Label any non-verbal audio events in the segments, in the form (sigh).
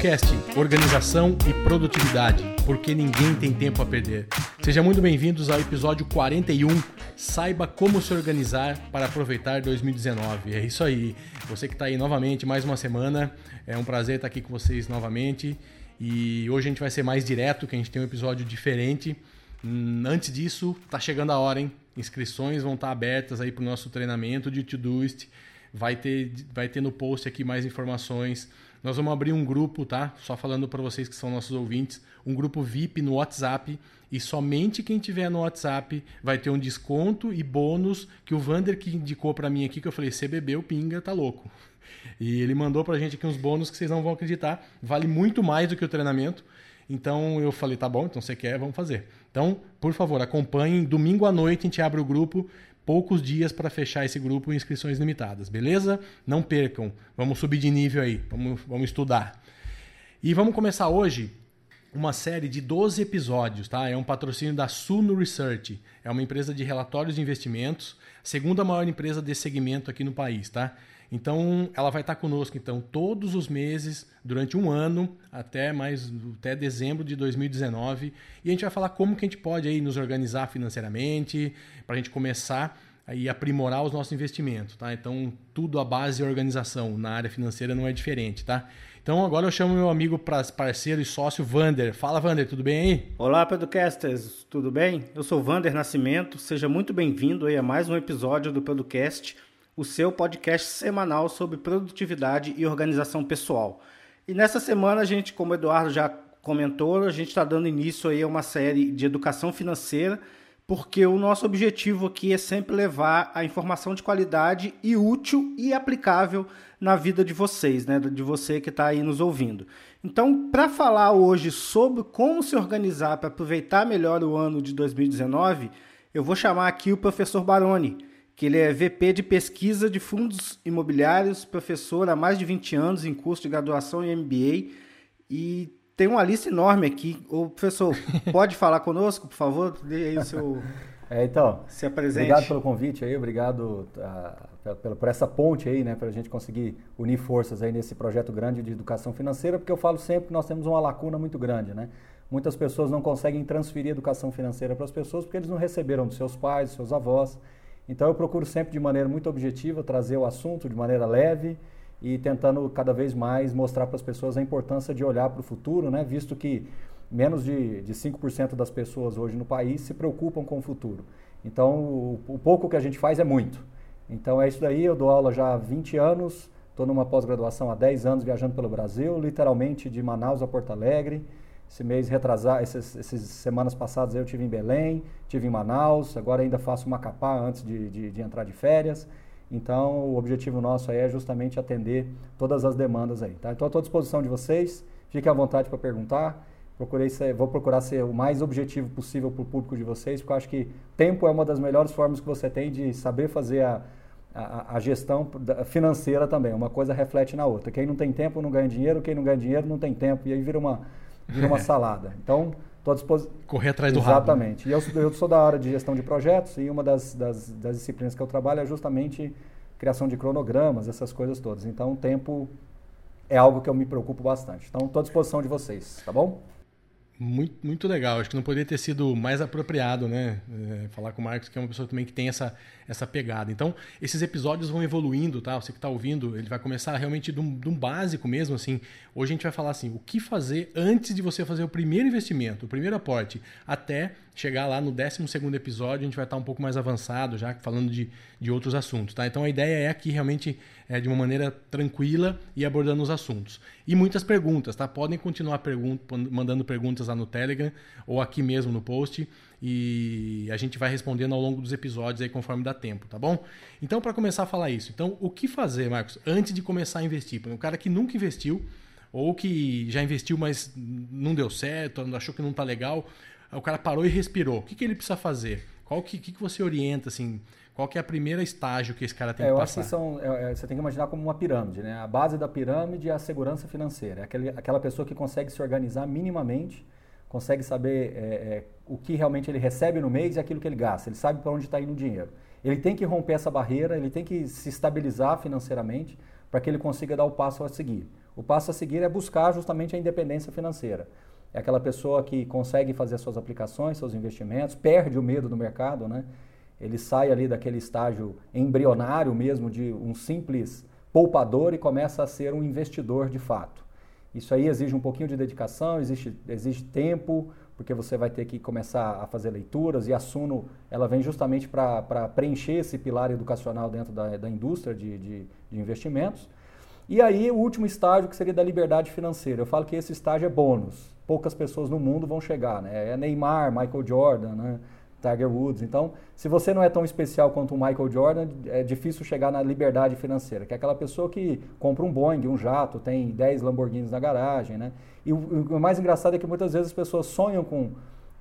Producast, organização e produtividade, porque ninguém tem tempo a perder. Sejam muito bem-vindos ao episódio 41. Saiba como se organizar para aproveitar 2019. É isso aí. Você que está aí novamente, mais uma semana. É um prazer estar aqui com vocês novamente. E hoje a gente vai ser mais direto, que a gente tem um episódio diferente. Hum, antes disso, tá chegando a hora, hein? Inscrições vão estar abertas aí para o nosso treinamento de Todoist. Vai ter, vai ter no post aqui mais informações. Nós vamos abrir um grupo, tá? Só falando para vocês que são nossos ouvintes, um grupo VIP no WhatsApp e somente quem tiver no WhatsApp vai ter um desconto e bônus que o Vander que indicou para mim aqui que eu falei, você bebeu pinga, tá louco. E ele mandou pra gente aqui uns bônus que vocês não vão acreditar, vale muito mais do que o treinamento. Então eu falei, tá bom, então você quer, vamos fazer. Então, por favor, acompanhem. Domingo à noite a gente abre o grupo. Poucos dias para fechar esse grupo, inscrições limitadas, beleza? Não percam. Vamos subir de nível aí, vamos, vamos estudar. E vamos começar hoje uma série de 12 episódios, tá? É um patrocínio da Suno Research. É uma empresa de relatórios de investimentos, segunda maior empresa desse segmento aqui no país, tá? Então, ela vai estar conosco então todos os meses durante um ano até mais até dezembro de 2019 e a gente vai falar como que a gente pode aí nos organizar financeiramente para a gente começar aí aprimorar os nossos investimentos, tá? Então, tudo a base e organização na área financeira não é diferente, tá? Então agora eu chamo meu amigo parceiro e sócio Vander. Fala Vander, tudo bem aí? Olá, Pedocasters, tudo bem? Eu sou Vander Nascimento, seja muito bem-vindo aí a mais um episódio do Pedocast o seu podcast semanal sobre produtividade e organização pessoal. E nessa semana a gente, como o Eduardo já comentou, a gente está dando início aí a uma série de educação financeira, porque o nosso objetivo aqui é sempre levar a informação de qualidade e útil e aplicável na vida de vocês, né? De você que está aí nos ouvindo. Então, para falar hoje sobre como se organizar para aproveitar melhor o ano de 2019, eu vou chamar aqui o professor Baroni que ele é VP de pesquisa de fundos imobiliários, professor há mais de 20 anos em curso de graduação em MBA e tem uma lista enorme aqui. O professor, (laughs) pode falar conosco, por favor? Dê aí o seu é, então, se apresente. Obrigado pelo convite aí, obrigado uh, por, por essa ponte aí, né, para a gente conseguir unir forças aí nesse projeto grande de educação financeira, porque eu falo sempre que nós temos uma lacuna muito grande, né? Muitas pessoas não conseguem transferir educação financeira para as pessoas porque eles não receberam dos seus pais, dos seus avós. Então eu procuro sempre de maneira muito objetiva trazer o assunto de maneira leve e tentando cada vez mais mostrar para as pessoas a importância de olhar para o futuro, né? visto que menos de, de 5% das pessoas hoje no país se preocupam com o futuro. Então o, o pouco que a gente faz é muito. Então é isso daí, eu dou aula já há 20 anos, estou numa pós-graduação há 10 anos viajando pelo Brasil, literalmente de Manaus a Porto Alegre. Esse mês retrasado, essas, essas semanas passadas eu tive em Belém, tive em Manaus, agora ainda faço Macapá antes de, de, de entrar de férias. Então, o objetivo nosso aí é justamente atender todas as demandas aí, tá? Então, estou à disposição de vocês, fiquem à vontade para perguntar. Procurei ser, vou procurar ser o mais objetivo possível para o público de vocês, porque eu acho que tempo é uma das melhores formas que você tem de saber fazer a, a, a, gestão financeira também. Uma coisa reflete na outra. Quem não tem tempo não ganha dinheiro, quem não ganha dinheiro não tem tempo. E aí vira uma, vira uma (laughs) salada. Então, estou à disposição. Correr atrás do rabo. Né? Exatamente. E eu, eu sou da área de gestão de projetos e uma das, das, das disciplinas que eu trabalho é justamente criação de cronogramas, essas coisas todas. Então, o tempo é algo que eu me preocupo bastante. Então, estou à disposição de vocês, tá bom? Muito, muito legal. Acho que não poderia ter sido mais apropriado, né? É, falar com o Marcos, que é uma pessoa também que tem essa, essa pegada. Então, esses episódios vão evoluindo, tá? Você que está ouvindo, ele vai começar realmente de um, de um, básico mesmo, assim. Hoje a gente vai falar assim, o que fazer antes de você fazer o primeiro investimento, o primeiro aporte, até chegar lá no 12 episódio, a gente vai estar um pouco mais avançado, já falando de, de outros assuntos, tá? Então, a ideia é aqui realmente é, de uma maneira tranquila e abordando os assuntos. E muitas perguntas, tá? Podem continuar pergun mandando perguntas lá no Telegram ou aqui mesmo no post e a gente vai respondendo ao longo dos episódios aí conforme dá tempo, tá bom? Então, para começar a falar isso, então o que fazer, Marcos, antes de começar a investir? O cara que nunca investiu ou que já investiu, mas não deu certo, achou que não tá legal, o cara parou e respirou. O que, que ele precisa fazer? Qual que, que, que você orienta, assim? Qual que é a primeira estágio que esse cara tem é, que eu passar? Acho que são, é, é, você tem que imaginar como uma pirâmide, né? A base da pirâmide é a segurança financeira. É aquele, aquela pessoa que consegue se organizar minimamente, consegue saber é, é, o que realmente ele recebe no mês e aquilo que ele gasta. Ele sabe para onde está indo o dinheiro. ele tem que romper essa barreira, ele tem que se estabilizar financeiramente para que ele consiga dar o passo a seguir. O passo a seguir é buscar justamente a independência financeira. É aquela pessoa que consegue fazer suas aplicações, seus investimentos, perde o medo do mercado, né? Ele sai ali daquele estágio embrionário mesmo de um simples poupador e começa a ser um investidor de fato. Isso aí exige um pouquinho de dedicação, exige, exige tempo, porque você vai ter que começar a fazer leituras e a Suno ela vem justamente para preencher esse pilar educacional dentro da, da indústria de, de, de, investimentos. E aí o último estágio que seria da liberdade financeira. Eu falo que esse estágio é bônus. Poucas pessoas no mundo vão chegar, né? É Neymar, Michael Jordan, né? Tiger Woods. Então, se você não é tão especial quanto o Michael Jordan, é difícil chegar na liberdade financeira, que é aquela pessoa que compra um Boeing, um jato, tem 10 Lamborghinis na garagem, né? E o, mais engraçado é que muitas vezes as pessoas sonham com,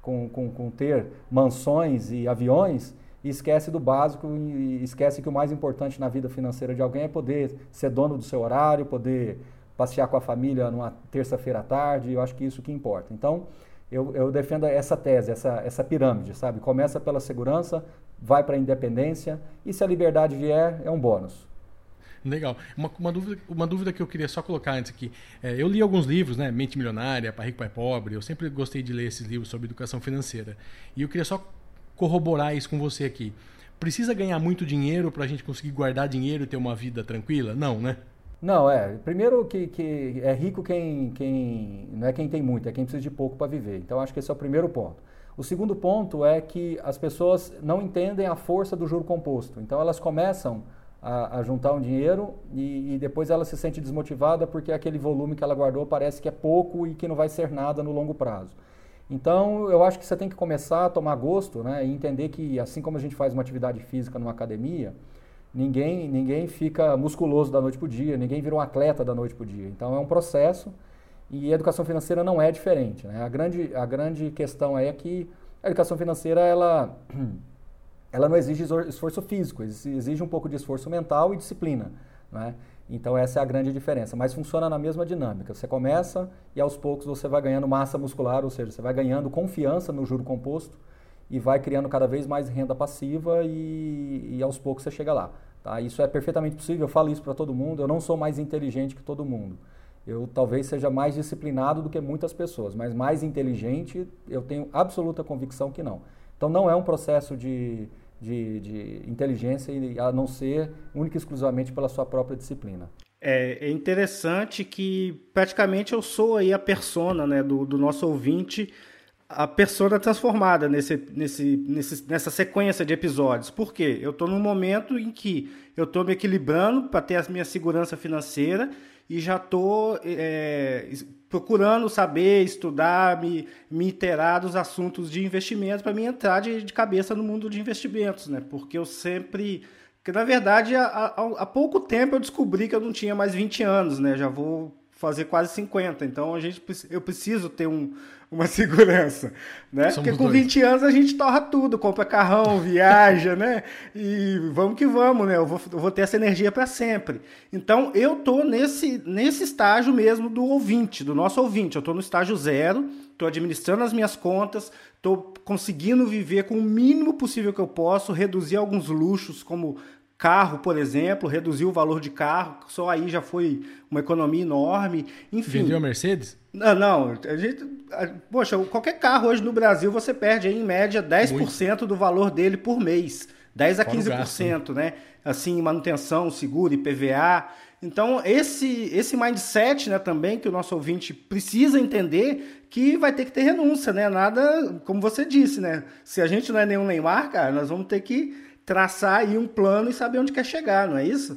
com, com, com ter mansões e aviões e esquece do básico e esquece que o mais importante na vida financeira de alguém é poder ser dono do seu horário, poder passear com a família numa terça-feira à tarde, eu acho que isso que importa. Então, eu, eu defendo essa tese, essa, essa pirâmide, sabe? Começa pela segurança, vai para a independência e se a liberdade vier, é um bônus. Legal. Uma, uma, dúvida, uma dúvida que eu queria só colocar antes aqui. É, eu li alguns livros, né? Mente Milionária, Pai Rico, Pai Pobre. Eu sempre gostei de ler esses livros sobre educação financeira. E eu queria só corroborar isso com você aqui. Precisa ganhar muito dinheiro para a gente conseguir guardar dinheiro e ter uma vida tranquila? Não, né? Não, é. Primeiro que, que é rico quem, quem. Não é quem tem muito, é quem precisa de pouco para viver. Então acho que esse é o primeiro ponto. O segundo ponto é que as pessoas não entendem a força do juro composto. Então elas começam a, a juntar um dinheiro e, e, depois ela se sente desmotivada porque aquele volume que ela guardou parece que é pouco e que não vai ser nada no longo prazo. Então eu acho que você tem que começar a tomar gosto né, e entender que assim como a gente faz uma atividade física numa academia, Ninguém, ninguém fica musculoso da noite para o dia, ninguém vira um atleta da noite para o dia. Então é um processo e a educação financeira não é diferente. Né? A, grande, a grande questão é que a educação financeira ela, (clears throat) ela não exige esforço físico, exige um pouco de esforço mental e disciplina. Né? Então essa é a grande diferença, mas funciona na mesma dinâmica. Você começa e aos poucos você vai ganhando massa muscular, ou seja, você vai ganhando confiança no juro composto e vai criando cada vez mais renda passiva e, e aos poucos você chega lá. Tá? Isso é perfeitamente possível, eu falo isso para todo mundo, eu não sou mais inteligente que todo mundo. Eu talvez seja mais disciplinado do que muitas pessoas, mas mais inteligente eu tenho absoluta convicção que não. Então não é um processo de, de, de inteligência a não ser única e exclusivamente pela sua própria disciplina. É, é interessante que praticamente eu sou aí a persona né, do, do nosso ouvinte a persona transformada nesse, nesse, nesse, nessa sequência de episódios. Por quê? Eu estou num momento em que eu estou me equilibrando para ter a minha segurança financeira e já estou é, procurando saber, estudar, me, me inteirar dos assuntos de investimentos para me entrar de, de cabeça no mundo de investimentos, né? Porque eu sempre... Porque, na verdade, há, há, há pouco tempo eu descobri que eu não tinha mais 20 anos, né? Já vou fazer quase 50. Então a gente, eu preciso ter um, uma (laughs) segurança, né? Somos Porque com dois. 20 anos a gente torra tudo, compra carrão, (laughs) viaja, né? E vamos que vamos, né? Eu vou, eu vou ter essa energia para sempre. Então eu tô nesse, nesse estágio mesmo do ouvinte, do nosso ouvinte. Eu tô no estágio zero, tô administrando as minhas contas, tô conseguindo viver com o mínimo possível que eu posso, reduzir alguns luxos como carro, por exemplo, reduziu o valor de carro, só aí já foi uma economia enorme. Enfim. Vendeu a Mercedes? Não, não. A gente, a, poxa, qualquer carro hoje no Brasil você perde em média 10% Muito. do valor dele por mês. 10 a 15%, gasto, né? Assim, manutenção, seguro, IPVA. Então, esse, esse mindset né, também que o nosso ouvinte precisa entender que vai ter que ter renúncia, né? Nada, como você disse, né? Se a gente não é nenhum Neymar, cara, nós vamos ter que traçar aí um plano e saber onde quer chegar, não é isso?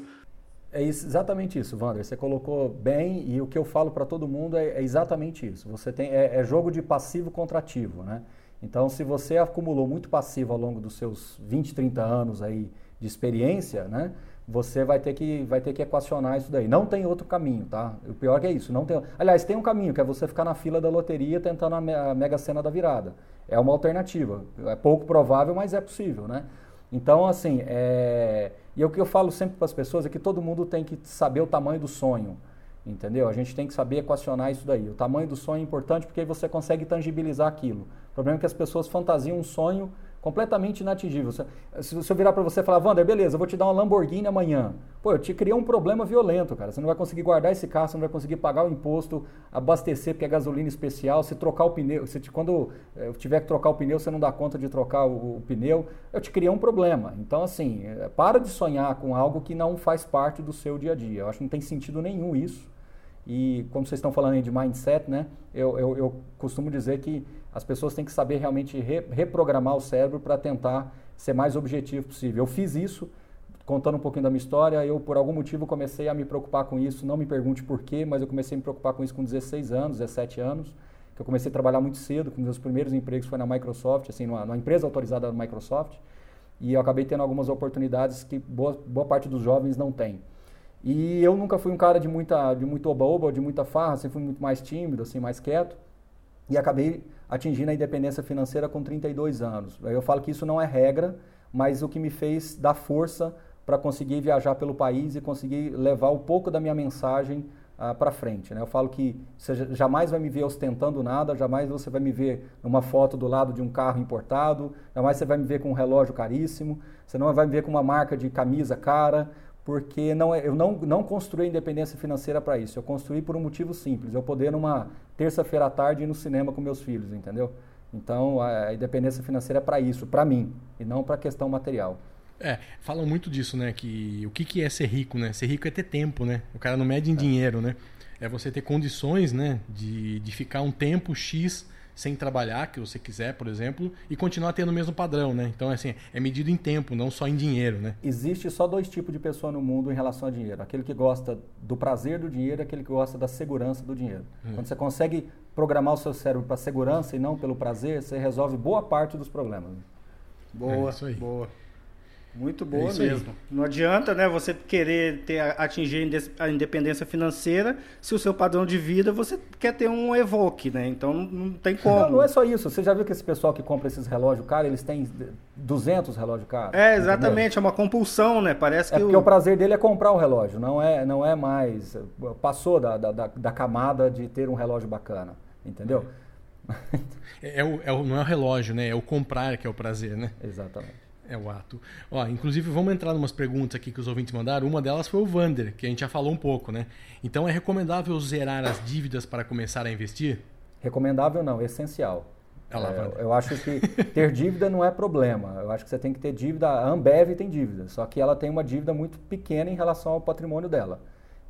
É isso, exatamente isso, Wander. Você colocou bem e o que eu falo para todo mundo é, é, exatamente isso. Você tem é, é, jogo de passivo contra ativo, né? Então, se você acumulou muito passivo ao longo dos seus 20, 30 anos aí de experiência, né? Você vai ter que vai ter que equacionar isso daí. Não tem outro caminho, tá? O pior que é isso, não tem. Aliás, tem um caminho que é você ficar na fila da loteria tentando a, mega cena da virada. É uma alternativa. É pouco provável, mas é possível, né? Então, assim, é... e o que eu falo sempre para as pessoas é que todo mundo tem que saber o tamanho do sonho, entendeu? A gente tem que saber equacionar isso daí. O tamanho do sonho é importante porque você consegue tangibilizar aquilo. O problema é que as pessoas fantasiam um sonho completamente inatingível. Se, se eu virar para você e falar, Wander, beleza, eu vou te dar uma Lamborghini amanhã. Pô, eu te criei um problema violento, cara. Você não vai conseguir guardar esse carro, você não vai conseguir pagar o imposto, abastecer porque é gasolina especial, se trocar o pneu, se quando eu eh, tiver que trocar o pneu, você não dá conta de trocar o, o pneu, eu te criei um problema. Então, assim, eh, para de sonhar com algo que não faz parte do seu dia a dia. Eu acho que não tem sentido nenhum isso. E como vocês estão falando aí de mindset, né? Eu, eu, eu costumo dizer que as pessoas têm que saber realmente re, reprogramar o cérebro para tentar ser mais objetivo possível. Eu fiz isso, contando um pouquinho da minha história, eu por algum motivo comecei a me preocupar com isso, não me pergunte por quê, mas eu comecei a me preocupar com isso com 16 anos, 17 anos, que eu comecei a trabalhar muito cedo, com meus primeiros empregos foi na Microsoft, assim, numa, numa empresa autorizada da Microsoft, e eu acabei tendo algumas oportunidades que boa, boa parte dos jovens não tem. E eu nunca fui um cara de muita de muito oba-oba, de muita farra, sempre fui muito mais tímido, assim, mais quieto. E acabei atingindo a independência financeira com 32 anos. Eu falo que isso não é regra, mas o que me fez dar força para conseguir viajar pelo país e conseguir levar um pouco da minha mensagem ah, para frente. Né? Eu falo que você jamais vai me ver ostentando nada, jamais você vai me ver numa foto do lado de um carro importado, jamais você vai me ver com um relógio caríssimo, você não vai me ver com uma marca de camisa cara, porque não, é, eu não, não construí independência financeira para isso. Eu construí por um motivo simples, eu poder numa terça-feira à tarde ir no cinema com meus filhos, entendeu? Então a independência financeira é para isso, para mim, e não para questão material. É, falam muito disso, né? Que o que, que é ser rico, né? Ser rico é ter tempo, né? O cara não mede em é. dinheiro, né? É você ter condições, né? De, de ficar um tempo X sem trabalhar, que você quiser, por exemplo, e continuar tendo o mesmo padrão, né? Então, assim, é medido em tempo, não só em dinheiro, né? Existe só dois tipos de pessoa no mundo em relação a dinheiro. Aquele que gosta do prazer do dinheiro e aquele que gosta da segurança do dinheiro. Hum. Quando você consegue programar o seu cérebro para segurança e não pelo prazer, você resolve boa parte dos problemas. Boa, é boa. Muito boa é mesmo. Aí. Não adianta, né, você querer ter, atingir a independência financeira se o seu padrão de vida você quer ter um evoque, né? Então não, tem como. Não, não, é só isso. Você já viu que esse pessoal que compra esses relógios caros, eles têm 200 relógios caros? É, exatamente. Entendeu? É uma compulsão, né? Parece é que porque o... o... prazer dele é comprar o relógio. Não é, não é mais... Passou da, da, da, da camada de ter um relógio bacana. Entendeu? É, é, o, é o, não é o relógio, né? É o comprar que é o prazer, né? Exatamente. É o ato. Ó, inclusive, vamos entrar em umas perguntas aqui que os ouvintes mandaram. Uma delas foi o Vander, que a gente já falou um pouco, né? Então, é recomendável zerar as dívidas para começar a investir? Recomendável não, essencial. Lá, é, eu acho que ter (laughs) dívida não é problema. Eu acho que você tem que ter dívida. A Ambev tem dívida, só que ela tem uma dívida muito pequena em relação ao patrimônio dela.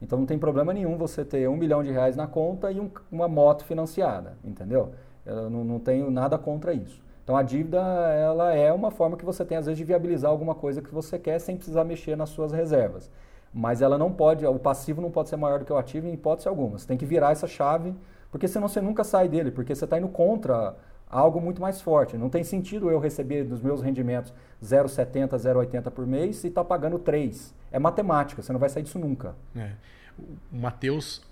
Então não tem problema nenhum você ter um milhão de reais na conta e um, uma moto financiada, entendeu? Eu não, não tenho nada contra isso. Então a dívida ela é uma forma que você tem às vezes de viabilizar alguma coisa que você quer sem precisar mexer nas suas reservas. Mas ela não pode, o passivo não pode ser maior do que o ativo em hipótese alguma. Você tem que virar essa chave, porque senão você nunca sai dele, porque você está indo contra algo muito mais forte. Não tem sentido eu receber dos meus rendimentos 0,70, 0,80 por mês e estar tá pagando 3. É matemática, você não vai sair disso nunca. É. O Matheus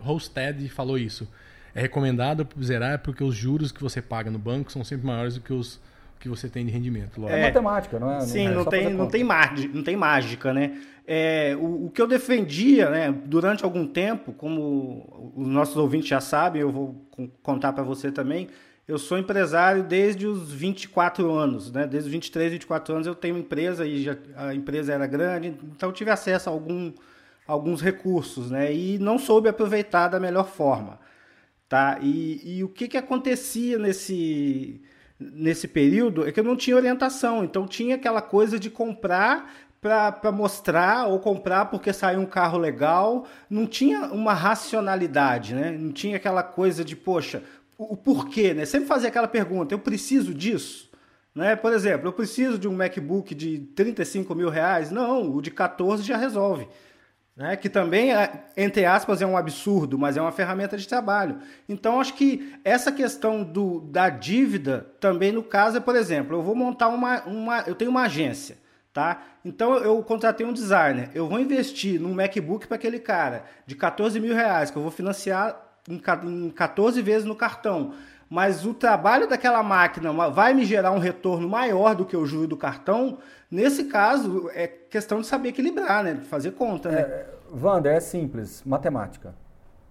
Holstead falou isso é recomendado zerar porque os juros que você paga no banco são sempre maiores do que os que você tem de rendimento. Logo. É, matemática, não é? Sim, não, é não tem, não, tem mágica, não tem mágica, né? É, o, o, que eu defendia né, durante algum tempo, como os nossos ouvintes já sabem, eu vou contar para você também, eu sou empresário desde os 24 anos, né? Desde os 23, 24 anos eu tenho empresa e já, a empresa era grande, então eu tive acesso a algum, alguns recursos, né? E não soube aproveitar da melhor forma. Tá? E, e o que, que acontecia nesse, nesse período é que eu não tinha orientação, então tinha aquela coisa de comprar para mostrar ou comprar porque saiu um carro legal, não tinha uma racionalidade, né? não tinha aquela coisa de, poxa, o, o porquê, né? Sempre fazia aquela pergunta, eu preciso disso? Né? Por exemplo, eu preciso de um MacBook de 35 mil reais? Não, o de 14 já resolve né? que também, é, entre aspas, é um absurdo, mas é uma ferramenta de trabalho. Então, acho que essa questão do, da dívida também, no caso, é, por exemplo, eu vou montar uma, uma. Eu tenho uma agência. Tá? Então eu contratei um designer. Eu vou investir num MacBook para aquele cara de 14 mil reais, que eu vou financiar em 14 vezes no cartão mas o trabalho daquela máquina vai me gerar um retorno maior do que o juro do cartão, nesse caso é questão de saber equilibrar, né? fazer conta. Né? É, Wander, é simples, matemática.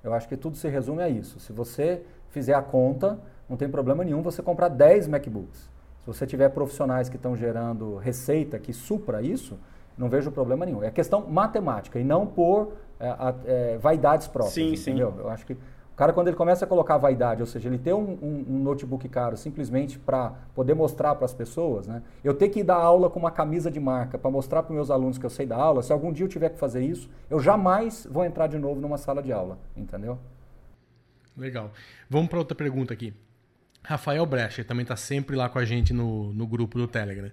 Eu acho que tudo se resume a isso. Se você fizer a conta, não tem problema nenhum você comprar 10 MacBooks. Se você tiver profissionais que estão gerando receita que supra isso, não vejo problema nenhum. É questão matemática e não por é, é, vaidades próprias. Sim, entendeu? sim. Eu acho que cara, quando ele começa a colocar vaidade, ou seja, ele ter um, um, um notebook caro simplesmente para poder mostrar para as pessoas, né? Eu ter que dar aula com uma camisa de marca para mostrar para meus alunos que eu sei dar aula, se algum dia eu tiver que fazer isso, eu jamais vou entrar de novo numa sala de aula, entendeu? Legal. Vamos para outra pergunta aqui. Rafael Brecha também está sempre lá com a gente no, no grupo do Telegram.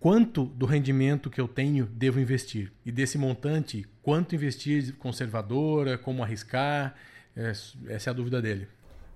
Quanto do rendimento que eu tenho devo investir? E desse montante, quanto investir conservadora, como arriscar? É, essa é a dúvida dele.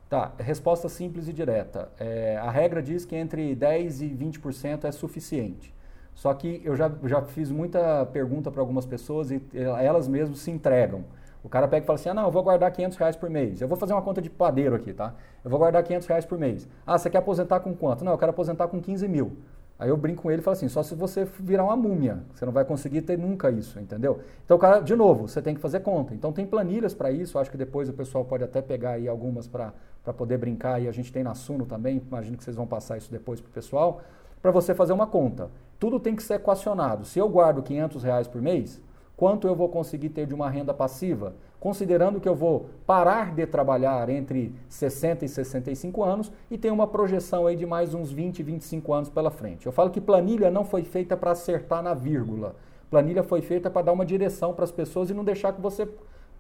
Tá, resposta simples e direta. É, a regra diz que entre 10% e 20% é suficiente. Só que eu já, já fiz muita pergunta para algumas pessoas e elas mesmas se entregam. O cara pega e fala assim, ah, não, eu vou guardar 500 reais por mês. Eu vou fazer uma conta de padeiro aqui, tá? Eu vou guardar 500 reais por mês. Ah, você quer aposentar com quanto? Não, eu quero aposentar com 15 mil. Aí eu brinco com ele e falo assim, só se você virar uma múmia, você não vai conseguir ter nunca isso, entendeu? Então, cara, de novo, você tem que fazer conta. Então tem planilhas para isso, acho que depois o pessoal pode até pegar aí algumas para poder brincar, e a gente tem na Suno também, imagino que vocês vão passar isso depois para o pessoal, para você fazer uma conta. Tudo tem que ser equacionado. Se eu guardo 500 reais por mês, quanto eu vou conseguir ter de uma renda passiva? Considerando que eu vou parar de trabalhar entre 60 e 65 anos e tenho uma projeção aí de mais uns 20, 25 anos pela frente. Eu falo que planilha não foi feita para acertar na vírgula. Planilha foi feita para dar uma direção para as pessoas e não deixar que você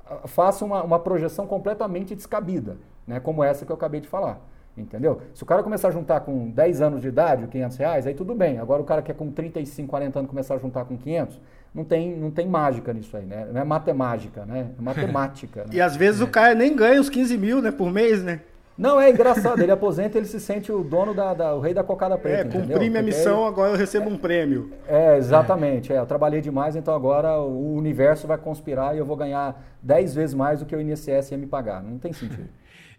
ah, faça uma, uma projeção completamente descabida, né? como essa que eu acabei de falar. Entendeu? Se o cara começar a juntar com 10 anos de idade, 500 reais, aí tudo bem. Agora o cara que é com 35, 40 anos começar a juntar com 500, não tem, não tem mágica nisso aí, né? Não é matemática, né? É matemática. (laughs) né? E às vezes é. o cara nem ganha os 15 mil, né, por mês, né? Não, é engraçado. Ele aposenta ele se sente o dono da, da o rei da cocada preta. É, cumpri entendeu? minha missão, agora eu recebo é, um prêmio. É, exatamente. É. eu trabalhei demais, então agora o universo vai conspirar e eu vou ganhar 10 vezes mais do que o INSS ia me pagar. Não tem sentido.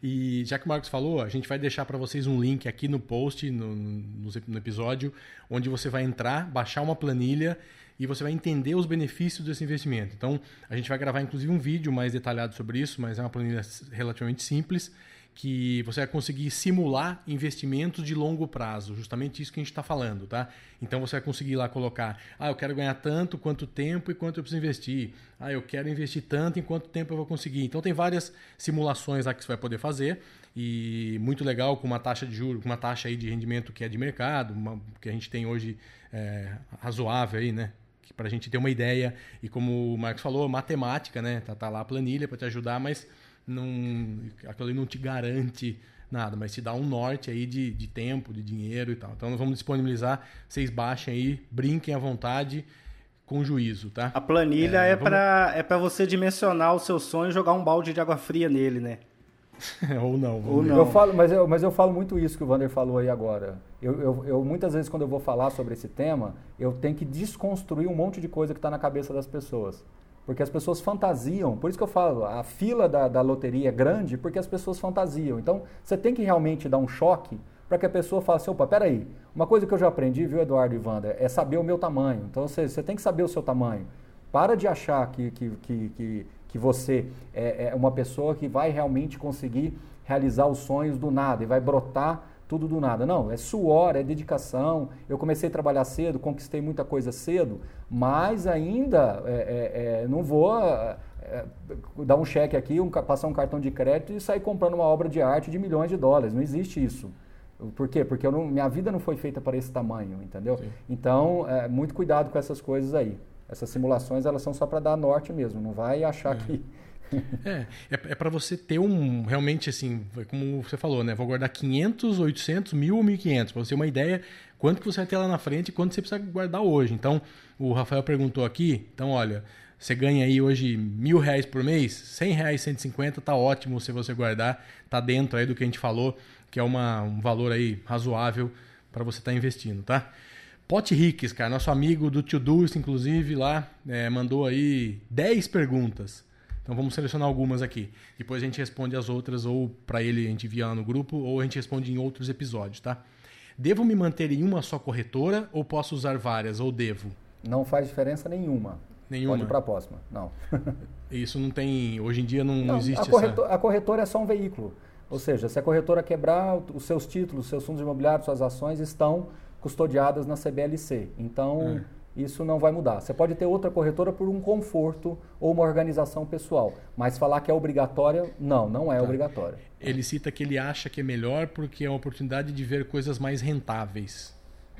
E já que o Marcos falou, a gente vai deixar para vocês um link aqui no post, no, no, no, episódio, onde você vai entrar, baixar uma planilha e você vai entender os benefícios desse investimento. Então, a gente vai gravar inclusive um vídeo mais detalhado sobre isso, mas é uma planilha relativamente simples que você vai conseguir simular investimentos de longo prazo, justamente isso que a gente está falando, tá? Então você vai conseguir lá colocar, ah, eu quero ganhar tanto, quanto tempo e quanto eu preciso investir. Ah, eu quero investir tanto, em quanto tempo eu vou conseguir. Então tem várias simulações lá que você vai poder fazer e muito legal com uma taxa de juros, com uma taxa aí de rendimento que é de mercado, uma, que a gente tem hoje é, razoável aí, né? Para a gente ter uma ideia e como o Marcos falou, matemática, né? Tá, tá lá a planilha para te ajudar, mas não, aquilo ali não te garante nada, mas te dá um norte aí de, de tempo, de dinheiro e tal. Então nós vamos disponibilizar, vocês baixem aí, brinquem à vontade com juízo, tá? A planilha é, é vamos... para é para você dimensionar o seu sonho e jogar um balde de água fria nele, né? (laughs) Ou não. Ou não. Eu falo, mas, eu, mas eu falo muito isso que o Vander falou aí agora. Eu, eu, eu, muitas vezes, quando eu vou falar sobre esse tema, eu tenho que desconstruir um monte de coisa que está na cabeça das pessoas. Porque as pessoas fantasiam, por isso que eu falo, a fila da, da loteria é grande porque as pessoas fantasiam. Então, você tem que realmente dar um choque para que a pessoa fale assim, opa, peraí, uma coisa que eu já aprendi, viu, Eduardo e Wander, é saber o meu tamanho. Então, você, você tem que saber o seu tamanho. Para de achar que, que, que, que, que você é, é uma pessoa que vai realmente conseguir realizar os sonhos do nada e vai brotar tudo do nada. Não, é suor, é dedicação. Eu comecei a trabalhar cedo, conquistei muita coisa cedo, mas ainda é, é, é, não vou é, é, dar um cheque aqui, um, passar um cartão de crédito e sair comprando uma obra de arte de milhões de dólares. Não existe isso. Por quê? Porque não, minha vida não foi feita para esse tamanho, entendeu? Sim. Então, é, muito cuidado com essas coisas aí. Essas simulações, elas são só para dar norte mesmo. Não vai achar que (laughs) é, é, é para você ter um, realmente assim, como você falou, né? Vou guardar 500, 800, 1000 ou 1500, para você ter uma ideia quanto que você vai ter lá na frente e quanto você precisa guardar hoje. Então, o Rafael perguntou aqui, então olha, você ganha aí hoje mil reais por mês, 100 reais, 150, tá ótimo se você guardar, tá dentro aí do que a gente falou, que é uma, um valor aí razoável para você estar tá investindo, tá? Pote Ricks, cara, nosso amigo do Tio Dulce, inclusive, lá, é, mandou aí 10 perguntas. Então vamos selecionar algumas aqui. Depois a gente responde as outras, ou para ele a gente envia no grupo, ou a gente responde em outros episódios, tá? Devo me manter em uma só corretora ou posso usar várias, ou devo? Não faz diferença nenhuma. Nenhuma? Pode ir para a próxima, não. (laughs) Isso não tem, hoje em dia não, não, não existe a corretora, essa... a corretora é só um veículo. Ou seja, se a corretora quebrar, os seus títulos, seus fundos imobiliários, suas ações estão custodiadas na CBLC. Então, é isso não vai mudar. Você pode ter outra corretora por um conforto ou uma organização pessoal, mas falar que é obrigatória, não, não é tá. obrigatória. Ele cita que ele acha que é melhor porque é uma oportunidade de ver coisas mais rentáveis.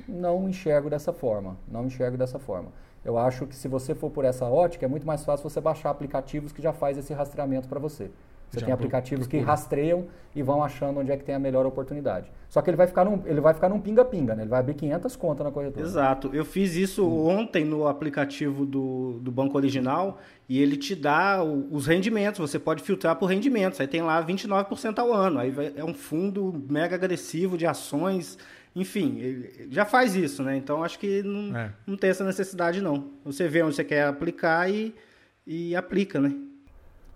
Não enxergo dessa forma, não enxergo dessa forma. Eu acho que se você for por essa ótica, é muito mais fácil você baixar aplicativos que já faz esse rastreamento para você. Você Já tem aplicativos que rastreiam e vão achando onde é que tem a melhor oportunidade. Só que ele vai ficar num, ele vai ficar num pinga-pinga, né? Ele vai abrir 500 contas na corretora. Exato. Eu fiz isso hum. ontem no aplicativo do, do Banco Original e ele te dá o, os rendimentos. Você pode filtrar por rendimentos. Aí tem lá 29% ao ano. Aí vai, é um fundo mega agressivo de ações. Enfim, já faz isso, né? Então acho que não, é. não tem essa necessidade, não. Você vê onde você quer aplicar e, e aplica, né?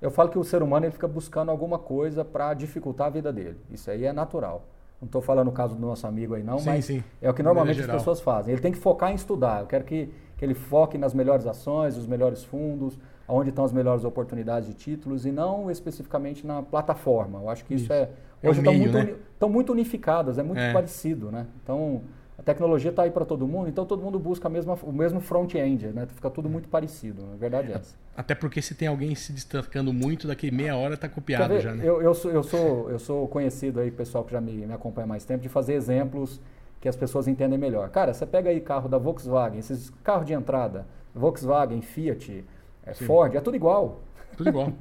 Eu falo que o ser humano ele fica buscando alguma coisa para dificultar a vida dele. Isso aí é natural. Não estou falando o caso do nosso amigo aí não, sim, mas sim. é o que normalmente as pessoas fazem. Ele tem que focar em estudar. Eu quero que, que ele foque nas melhores ações, os melhores fundos, onde estão as melhores oportunidades de títulos e não especificamente na plataforma. Eu acho que isso, isso. é... é hoje estão muito, né? muito unificadas, é muito é. parecido, né? Então, a tecnologia está aí para todo mundo, então todo mundo busca a mesma, o mesmo front-end, né? Fica tudo muito parecido, na verdade é essa. Até porque se tem alguém se destacando muito, daqui meia hora está copiado já, né? Eu, eu, sou, eu, sou, eu sou conhecido aí, pessoal que já me, me acompanha há mais tempo, de fazer exemplos que as pessoas entendem melhor. Cara, você pega aí carro da Volkswagen, esses carros de entrada, Volkswagen, Fiat, é, Ford, é tudo igual. Tudo igual.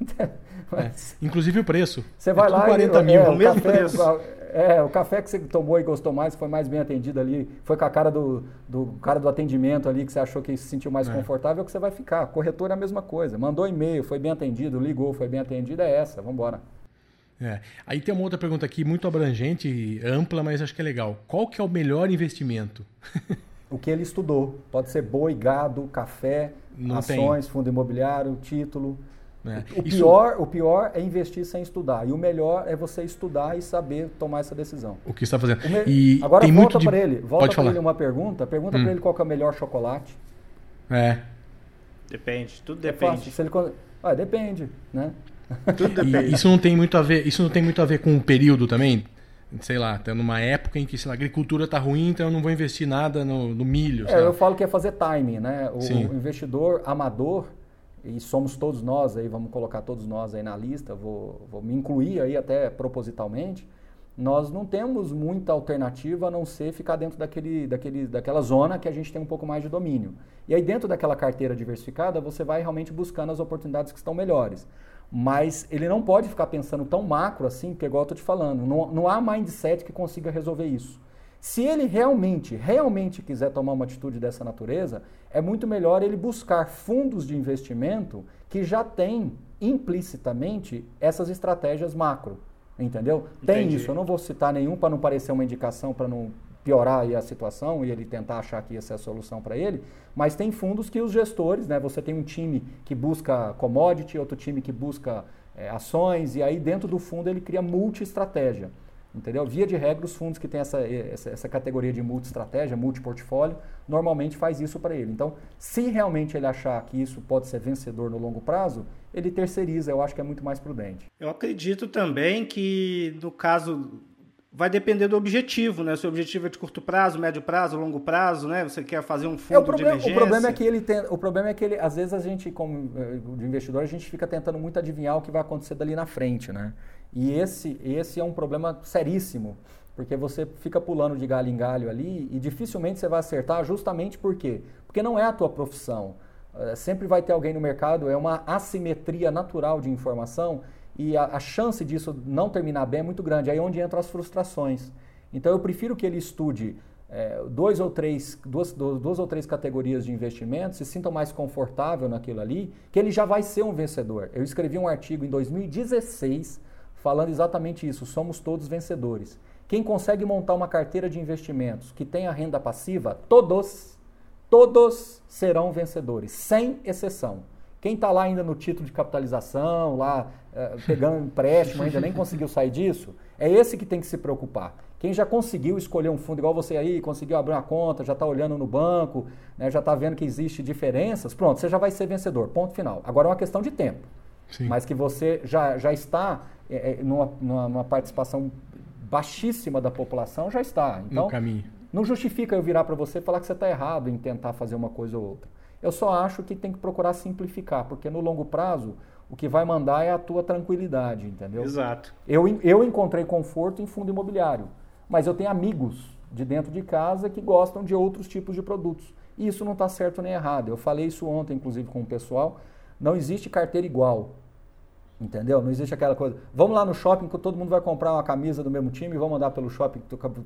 (laughs) é. Inclusive o preço. Você vai é lá 40 e, mil, é, o mesmo café, preço. É, o café que você tomou e gostou mais, foi mais bem atendido ali, foi com a cara do, do cara do atendimento ali que você achou que se sentiu mais é. confortável, que você vai ficar. Corretor é a mesma coisa. Mandou e-mail, foi bem atendido, ligou, foi bem atendido, é essa, vamos embora. É. Aí tem uma outra pergunta aqui, muito abrangente, ampla, mas acho que é legal. Qual que é o melhor investimento? (laughs) o que ele estudou. Pode ser boi, gado, café, Não ações, tem. fundo imobiliário, título. É. O, Isso... pior, o pior é investir sem estudar. E o melhor é você estudar e saber tomar essa decisão. O que está fazendo? Me... E Agora tem volta para de... ele. Volta para ele uma pergunta. Pergunta hum. para ele qual é o melhor chocolate. É. Depende. Tudo é depende. É ele... ah, depende, né? Tudo (laughs) depende. E isso não tem muito a ver. Isso não tem muito a ver com o período também. Sei lá, tá numa época em que lá, a agricultura está ruim, então eu não vou investir nada no, no milho. É, eu falo que é fazer timing, né? O, o investidor amador e somos todos nós aí, vamos colocar todos nós aí na lista, vou, vou me incluir aí até propositalmente, nós não temos muita alternativa a não ser ficar dentro daquele, daquele, daquela zona que a gente tem um pouco mais de domínio. E aí dentro daquela carteira diversificada, você vai realmente buscando as oportunidades que estão melhores. Mas ele não pode ficar pensando tão macro assim, porque igual eu estou te falando, não, não há mindset que consiga resolver isso. Se ele realmente, realmente quiser tomar uma atitude dessa natureza, é muito melhor ele buscar fundos de investimento que já têm implicitamente essas estratégias macro. Entendeu? Tem Entendi. isso. Eu não vou citar nenhum para não parecer uma indicação, para não piorar a situação e ele tentar achar que essa é a solução para ele, mas tem fundos que os gestores, né, você tem um time que busca commodity, outro time que busca é, ações, e aí dentro do fundo ele cria multi-estratégia. Entendeu? Via de regra, os fundos que têm essa, essa, essa categoria de multi-estratégia, multi-portfólio, normalmente faz isso para ele. Então, se realmente ele achar que isso pode ser vencedor no longo prazo, ele terceiriza. Eu acho que é muito mais prudente. Eu acredito também que, no caso, vai depender do objetivo, né? Se o objetivo é de curto prazo, médio prazo, longo prazo, né? Você quer fazer um fundo é, problema, de emergência. O problema é que ele tem, o problema é que ele, às vezes a gente, como eh, de investidor, a gente fica tentando muito adivinhar o que vai acontecer dali na frente, né? E esse, esse é um problema seríssimo, porque você fica pulando de galho em galho ali e dificilmente você vai acertar justamente por quê? Porque não é a tua profissão. É, sempre vai ter alguém no mercado, é uma assimetria natural de informação e a, a chance disso não terminar bem é muito grande. Aí é onde entram as frustrações. Então eu prefiro que ele estude é, dois ou três, duas, duas ou três categorias de investimentos, se sinta mais confortável naquilo ali, que ele já vai ser um vencedor. Eu escrevi um artigo em 2016 falando exatamente isso: somos todos vencedores. Quem consegue montar uma carteira de investimentos que tenha renda passiva, todos, todos serão vencedores, sem exceção. Quem está lá ainda no título de capitalização, lá é, pegando empréstimo, ainda nem conseguiu sair disso, é esse que tem que se preocupar. Quem já conseguiu escolher um fundo igual você aí, conseguiu abrir uma conta, já está olhando no banco, né, já está vendo que existe diferenças, pronto, você já vai ser vencedor. Ponto final. Agora é uma questão de tempo. Sim. Mas que você já, já está é, é, numa, numa, numa, participação baixíssima da população, já está. Então, no caminho. Não justifica eu virar para você e falar que você está errado em tentar fazer uma coisa ou outra. Eu só acho que tem que procurar simplificar, porque no longo prazo o que vai mandar é a tua tranquilidade, entendeu? Exato. Eu, eu encontrei conforto em fundo imobiliário, mas eu tenho amigos de dentro de casa que gostam de outros tipos de produtos. E isso não está certo nem errado. Eu falei isso ontem, inclusive, com o pessoal. Não existe carteira igual. Entendeu? Não existe aquela coisa. Vamos lá no shopping que todo mundo vai comprar uma camisa do mesmo time e vamos andar pelo shopping.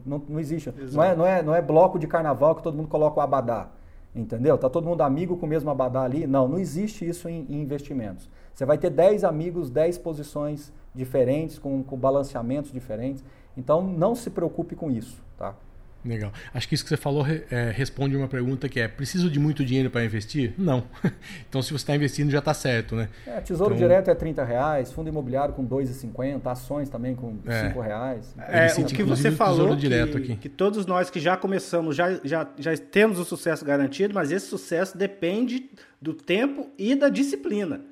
Não, não existe. Não é, não, é, não é bloco de carnaval que todo mundo coloca o abadá. Entendeu? Tá todo mundo amigo com o mesmo abadá ali? Não, não existe isso em, em investimentos. Você vai ter 10 amigos, 10 posições diferentes, com, com balanceamentos diferentes. Então não se preocupe com isso, tá? Legal. Acho que isso que você falou é, responde uma pergunta que é: preciso de muito dinheiro para investir? Não. (laughs) então, se você está investindo, já está certo, né? É, tesouro então, direto é 30 reais, fundo imobiliário com 2,50, ações também com é. 5 reais. É, o que você falou direto que, aqui. que todos nós que já começamos, já, já, já temos o sucesso garantido, mas esse sucesso depende do tempo e da disciplina,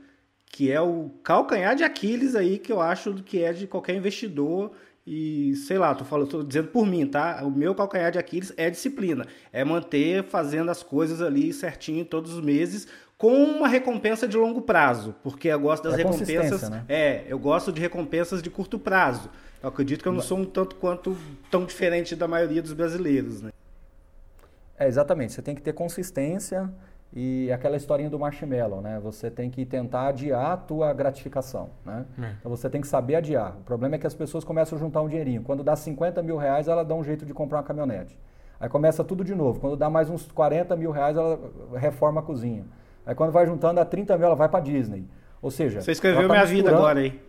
que é o calcanhar de Aquiles aí que eu acho que é de qualquer investidor e sei lá, tô falando, tô dizendo por mim, tá? O meu calcanhar de Aquiles é disciplina, é manter fazendo as coisas ali certinho todos os meses com uma recompensa de longo prazo, porque eu gosto das é recompensas, né? é, eu gosto de recompensas de curto prazo. Eu acredito que eu não sou um tanto quanto tão diferente da maioria dos brasileiros, né? É, exatamente, você tem que ter consistência, e aquela historinha do marshmallow, né? Você tem que tentar adiar a tua gratificação, né? É. Então você tem que saber adiar. O problema é que as pessoas começam a juntar um dinheirinho. Quando dá 50 mil reais, ela dá um jeito de comprar uma caminhonete. Aí começa tudo de novo. Quando dá mais uns 40 mil reais, ela reforma a cozinha. Aí quando vai juntando, dá 30 mil, ela vai para Disney. Ou seja... Você escreveu tá minha vida agora aí.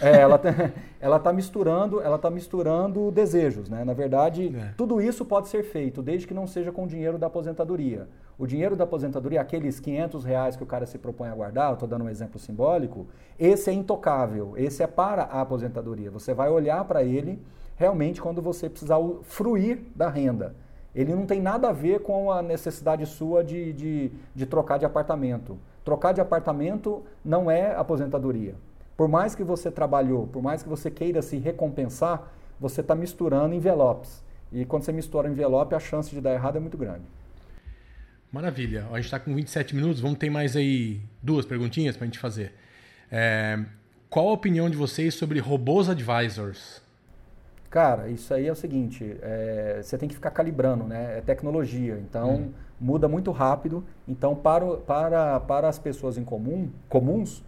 É, ela tá, (laughs) ela tá misturando, ela tá misturando desejos, né? Na verdade, é. tudo isso pode ser feito desde que não seja com o dinheiro da aposentadoria. O dinheiro da aposentadoria, aqueles 500 reais que o cara se propõe a guardar, eu estou dando um exemplo simbólico, esse é intocável, esse é para a aposentadoria. Você vai olhar para ele realmente quando você precisar fruir da renda. Ele não tem nada a ver com a necessidade sua de, de, de trocar de apartamento. Trocar de apartamento não é aposentadoria. Por mais que você trabalhou, por mais que você queira se recompensar, você está misturando envelopes. E quando você mistura envelope, a chance de dar errado é muito grande. Maravilha. A gente está com 27 minutos, vamos ter mais aí duas perguntinhas para a gente fazer. É, qual a opinião de vocês sobre robôs advisors? Cara, isso aí é o seguinte, é, você tem que ficar calibrando, né? É tecnologia, então hum. muda muito rápido. Então, para, para, para as pessoas em comum, comuns,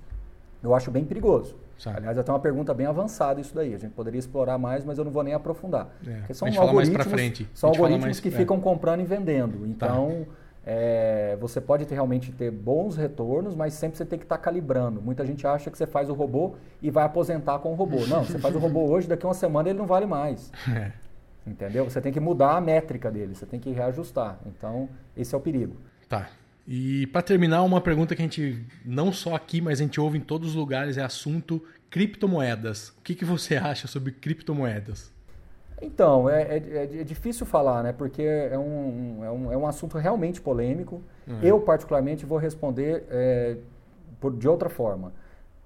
eu acho bem perigoso. Sabe. Aliás, até uma pergunta bem avançada isso daí. A gente poderia explorar mais, mas eu não vou nem aprofundar. É. Porque são algoritmos, frente. São algoritmos mais, que é. ficam comprando e vendendo. Tá. Então, tá. é, você pode ter, realmente ter bons retornos, mas sempre você tem que estar tá calibrando. Muita gente acha que você faz o robô e vai aposentar com o robô. Não, você faz o robô (laughs) hoje, daqui a uma semana ele não vale mais. É. Entendeu? Você tem que mudar a métrica dele, você tem que reajustar. Então, esse é o perigo. Tá. E para terminar, uma pergunta que a gente não só aqui, mas a gente ouve em todos os lugares é assunto criptomoedas. O que, que você (laughs) acha sobre criptomoedas? Então, é, é, é, é difícil falar, né? Porque é um, é um, é um assunto realmente polêmico. Uhum. Eu, particularmente, vou responder é, por, de outra forma.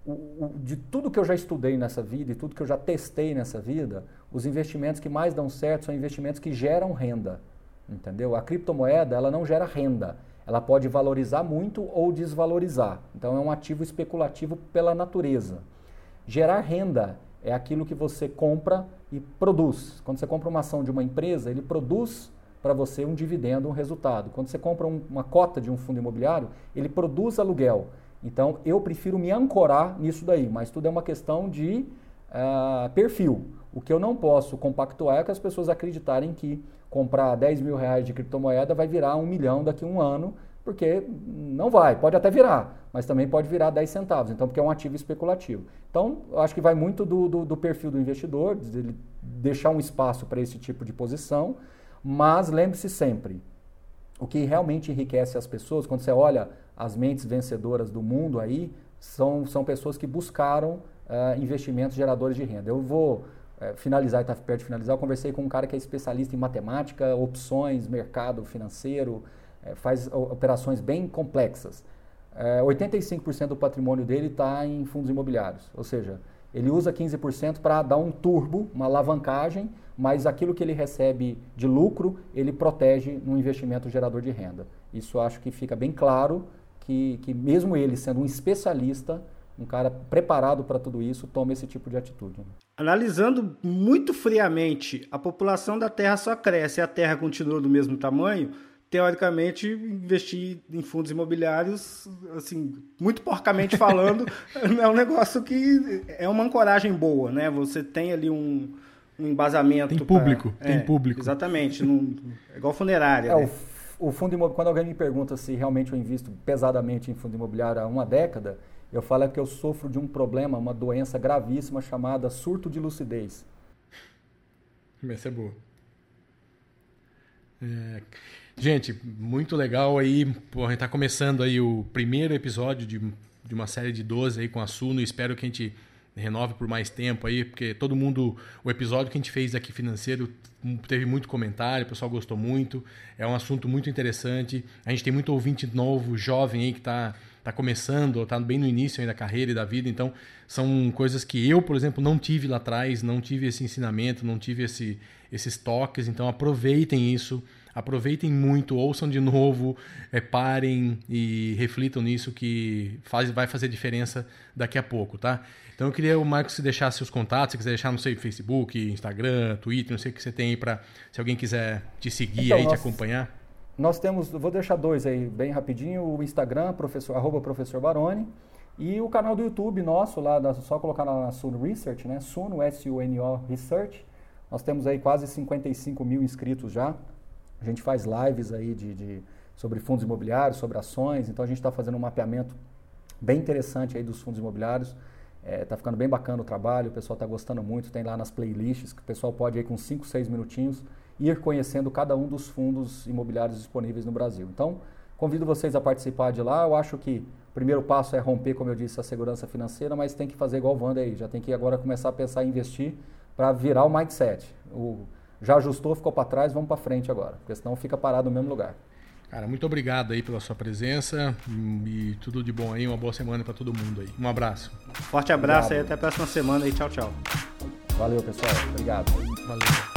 O, o, de tudo que eu já estudei nessa vida e tudo que eu já testei nessa vida, os investimentos que mais dão certo são investimentos que geram renda. Entendeu? A criptomoeda, ela não gera renda ela pode valorizar muito ou desvalorizar. Então é um ativo especulativo pela natureza. Gerar renda é aquilo que você compra e produz. Quando você compra uma ação de uma empresa, ele produz para você um dividendo, um resultado. Quando você compra um, uma cota de um fundo imobiliário, ele produz aluguel. Então eu prefiro me ancorar nisso daí, mas tudo é uma questão de uh, perfil. O que eu não posso compactuar é que as pessoas acreditarem que comprar 10 mil reais de criptomoeda vai virar um milhão daqui a um ano, porque não vai, pode até virar, mas também pode virar 10 centavos, então porque é um ativo especulativo. Então, eu acho que vai muito do, do, do perfil do investidor, de deixar um espaço para esse tipo de posição, mas lembre-se sempre, o que realmente enriquece as pessoas, quando você olha as mentes vencedoras do mundo aí, são, são pessoas que buscaram uh, investimentos geradores de renda. Eu vou é, finalizar, está perto de finalizar, eu conversei com um cara que é especialista em matemática, opções, mercado financeiro, é, faz operações bem complexas. É, 85% do patrimônio dele está em fundos imobiliários, ou seja, Ele usa 15% para dar um turbo, uma alavancagem, mas aquilo que ele recebe de lucro, ele protege no investimento gerador de renda. Isso acho que fica bem claro que, que mesmo ele sendo um especialista, um cara preparado para tudo isso, toma esse tipo de atitude. Analisando muito friamente, a população da Terra só cresce e a Terra continua do mesmo tamanho, teoricamente, investir em fundos imobiliários, assim, muito porcamente (laughs) falando, é um negócio que é uma ancoragem boa, né? Você tem ali um, um embasamento. Tem público, pra... tem é, público. Exatamente, num, é igual funerária. É, né? o, o fundo imobiliário, quando alguém me pergunta se realmente eu invisto pesadamente em fundo imobiliário há uma década, eu falo é que eu sofro de um problema, uma doença gravíssima chamada surto de lucidez. Essa é boa. É, Gente, muito legal aí. Pô, a gente tá começando aí o primeiro episódio de, de uma série de 12 aí com a Suno. Espero que a gente renove por mais tempo aí, porque todo mundo. O episódio que a gente fez aqui financeiro teve muito comentário, o pessoal gostou muito. É um assunto muito interessante. A gente tem muito ouvinte novo, jovem aí que está tá começando, está bem no início da carreira e da vida. Então, são coisas que eu, por exemplo, não tive lá atrás, não tive esse ensinamento, não tive esse, esses toques. Então, aproveitem isso aproveitem muito, ouçam de novo, é, parem e reflitam nisso que faz, vai fazer diferença daqui a pouco, tá? Então eu queria o Marcos se deixasse seus contatos, se quiser deixar, não sei, Facebook, Instagram, Twitter, não sei o que você tem aí para se alguém quiser te seguir então, aí, te acompanhar. Nós temos, vou deixar dois aí bem rapidinho, o Instagram, professor, arroba professor Baroni, e o canal do YouTube nosso, lá, só colocar na Suno Research, né? Suno, S-U-N-O Research. Nós temos aí quase 55 mil inscritos já. A gente faz lives aí de, de sobre fundos imobiliários, sobre ações, então a gente está fazendo um mapeamento bem interessante aí dos fundos imobiliários. Está é, tá ficando bem bacana o trabalho, o pessoal está gostando muito, tem lá nas playlists que o pessoal pode aí com 5, 6 minutinhos ir conhecendo cada um dos fundos imobiliários disponíveis no Brasil. Então, convido vocês a participar de lá. Eu acho que o primeiro passo é romper, como eu disse, a segurança financeira, mas tem que fazer igual o Wander aí, já tem que agora começar a pensar em investir para virar o mindset. O, já ajustou, ficou para trás, vamos para frente agora, porque senão fica parado no mesmo lugar. Cara, muito obrigado aí pela sua presença e tudo de bom aí, uma boa semana para todo mundo aí. Um abraço. Forte abraço obrigado. aí, até a próxima semana e tchau, tchau. Valeu, pessoal. Obrigado. Valeu.